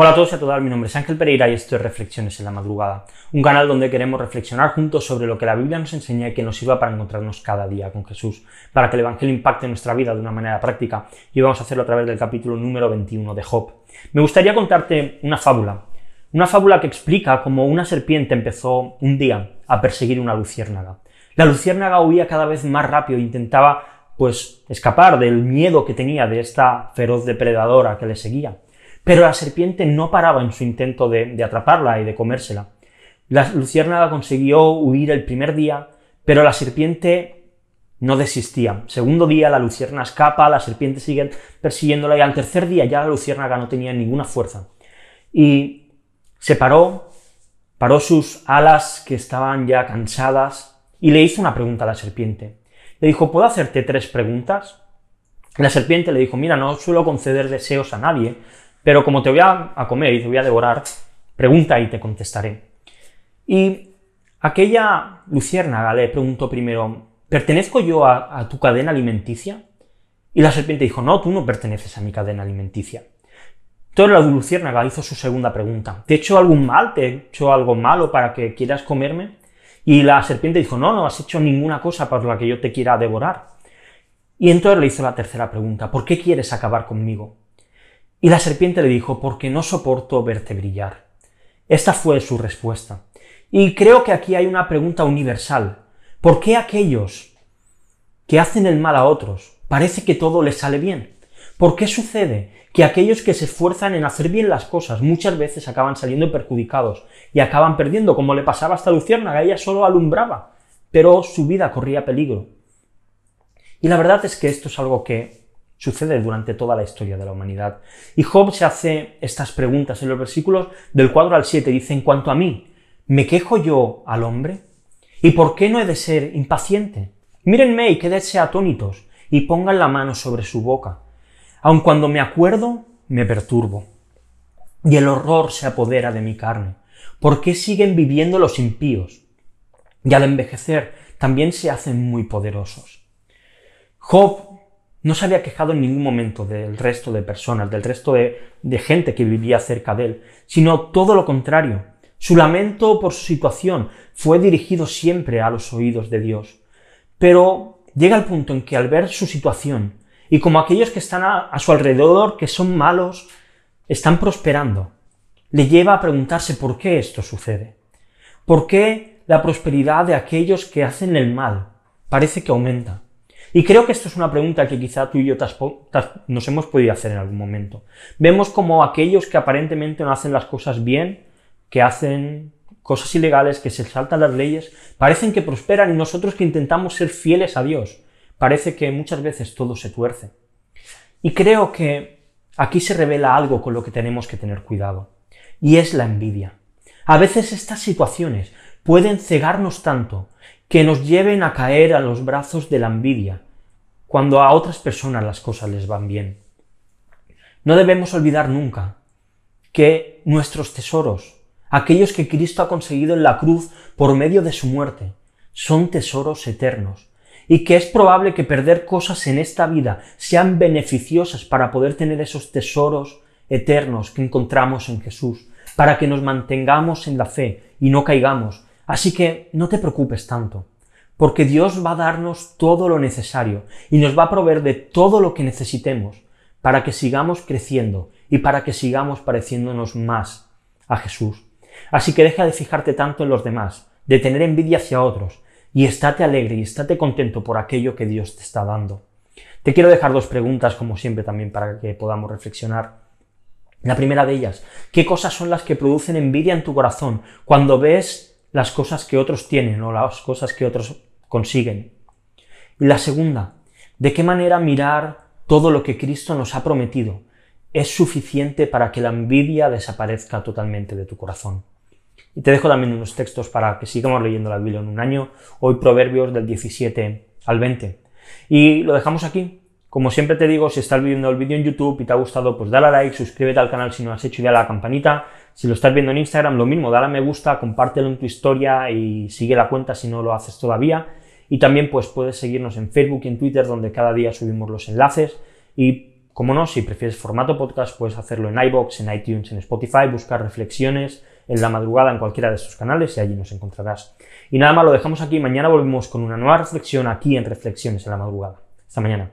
Hola a todos y a todas, mi nombre es Ángel Pereira y esto es Reflexiones en la Madrugada, un canal donde queremos reflexionar juntos sobre lo que la Biblia nos enseña y que nos sirva para encontrarnos cada día con Jesús, para que el Evangelio impacte nuestra vida de una manera práctica y vamos a hacerlo a través del capítulo número 21 de Job. Me gustaría contarte una fábula, una fábula que explica cómo una serpiente empezó un día a perseguir una luciérnaga. La luciérnaga huía cada vez más rápido e intentaba pues escapar del miedo que tenía de esta feroz depredadora que le seguía. Pero la serpiente no paraba en su intento de, atraparla y de comérsela. La luciérnaga consiguió huir el primer día, pero la serpiente no desistía. Segundo día la lucierna escapa, la serpiente sigue persiguiéndola y al tercer día ya la luciérnaga no tenía ninguna fuerza. Y se paró, paró sus alas que estaban ya cansadas y le hizo una pregunta a la serpiente. Le dijo, ¿puedo hacerte tres preguntas? La serpiente le dijo, mira, no suelo conceder deseos a nadie, pero como te voy a, comer y te voy a devorar, pregunta y te contestaré. Y aquella luciérnaga le preguntó primero, ¿pertenezco yo a, tu cadena alimenticia? Y la serpiente dijo, no, tú no perteneces a mi cadena alimenticia. Entonces la luciérnaga hizo su segunda pregunta, ¿te he hecho algún mal? ¿Te he hecho algo malo para que quieras comerme? Y la serpiente dijo, no, no has hecho ninguna cosa por la que yo te quiera devorar. Y entonces le hizo la tercera pregunta, ¿por qué quieres acabar conmigo? Y la serpiente le dijo, porque no soporto verte brillar. Esta fue su respuesta. Y creo que aquí hay una pregunta universal. ¿Por qué aquellos que hacen el mal a otros parece que todo les sale bien? ¿Por qué sucede que aquellos que se esfuerzan en hacer bien las cosas muchas veces acaban saliendo perjudicados y acaban perdiendo, como le pasaba a esta luciérnaga? Ella solo alumbraba, pero su vida corría peligro. Y la verdad es que esto es algo que Sucede durante toda la historia de la humanidad. Y Job se hace estas preguntas en los versículos del 4 al 7. Dice, en cuanto a mí, ¿me quejo yo al hombre? ¿Y por qué no he de ser impaciente? Mírenme y quédense atónitos y pongan la mano sobre su boca. Aun cuando me acuerdo, me perturbo. Y el horror se apodera de mi carne. ¿Por qué siguen viviendo los impíos? Y al envejecer también se hacen muy poderosos. Job no se había quejado en ningún momento del resto de personas, del resto de, gente que vivía cerca de él, sino todo lo contrario. Su lamento por su situación fue dirigido siempre a los oídos de Dios. Pero llega el punto en que al ver su situación, y como aquellos que están a, su alrededor, que son malos, están prosperando, le lleva a preguntarse por qué esto sucede. ¿Por qué la prosperidad de aquellos que hacen el mal parece que aumenta? Y creo que esto es una pregunta que quizá tú y yo nos hemos podido hacer en algún momento. Vemos como aquellos que aparentemente no hacen las cosas bien, que hacen cosas ilegales, que se saltan las leyes, parecen que prosperan y nosotros que intentamos ser fieles a Dios, parece que muchas veces todo se tuerce. Y creo que aquí se revela algo con lo que tenemos que tener cuidado, y es la envidia. A veces estas situaciones pueden cegarnos tanto que nos lleven a caer a los brazos de la envidia, cuando a otras personas las cosas les van bien. No debemos olvidar nunca que nuestros tesoros, aquellos que Cristo ha conseguido en la cruz por medio de su muerte, son tesoros eternos, y que es probable que perder cosas en esta vida sean beneficiosas para poder tener esos tesoros eternos que encontramos en Jesús, para que nos mantengamos en la fe y no caigamos, Así que no te preocupes tanto, porque Dios va a darnos todo lo necesario y nos va a proveer de todo lo que necesitemos para que sigamos creciendo y para que sigamos pareciéndonos más a Jesús. Así que deja de fijarte tanto en los demás, de tener envidia hacia otros, y estate alegre y estate contento por aquello que Dios te está dando. Te quiero dejar dos preguntas, como siempre, también para que podamos reflexionar. La primera de ellas, ¿qué cosas son las que producen envidia en tu corazón cuando ves las cosas que otros tienen o las cosas que otros consiguen. Y la segunda, ¿de qué manera mirar todo lo que Cristo nos ha prometido es suficiente para que la envidia desaparezca totalmente de tu corazón? Y te dejo también unos textos para que sigamos leyendo la Biblia en un año, hoy Proverbios del 17 al 20. Y lo dejamos aquí. Como siempre te digo, si estás viendo el vídeo en YouTube y te ha gustado, pues dale a like, suscríbete al canal si no has hecho y la campanita. Si lo estás viendo en Instagram, lo mismo, dale a me gusta, compártelo en tu historia y sigue la cuenta si no lo haces todavía. Y también pues puedes seguirnos en Facebook y en Twitter donde cada día subimos los enlaces y Como no, si prefieres formato podcast, puedes hacerlo en iBox, en iTunes, en Spotify, buscar reflexiones en la madrugada en cualquiera de estos canales y allí nos encontrarás. Y nada más, lo dejamos aquí. Mañana volvemos con una nueva reflexión aquí en Reflexiones en la madrugada. Hasta mañana.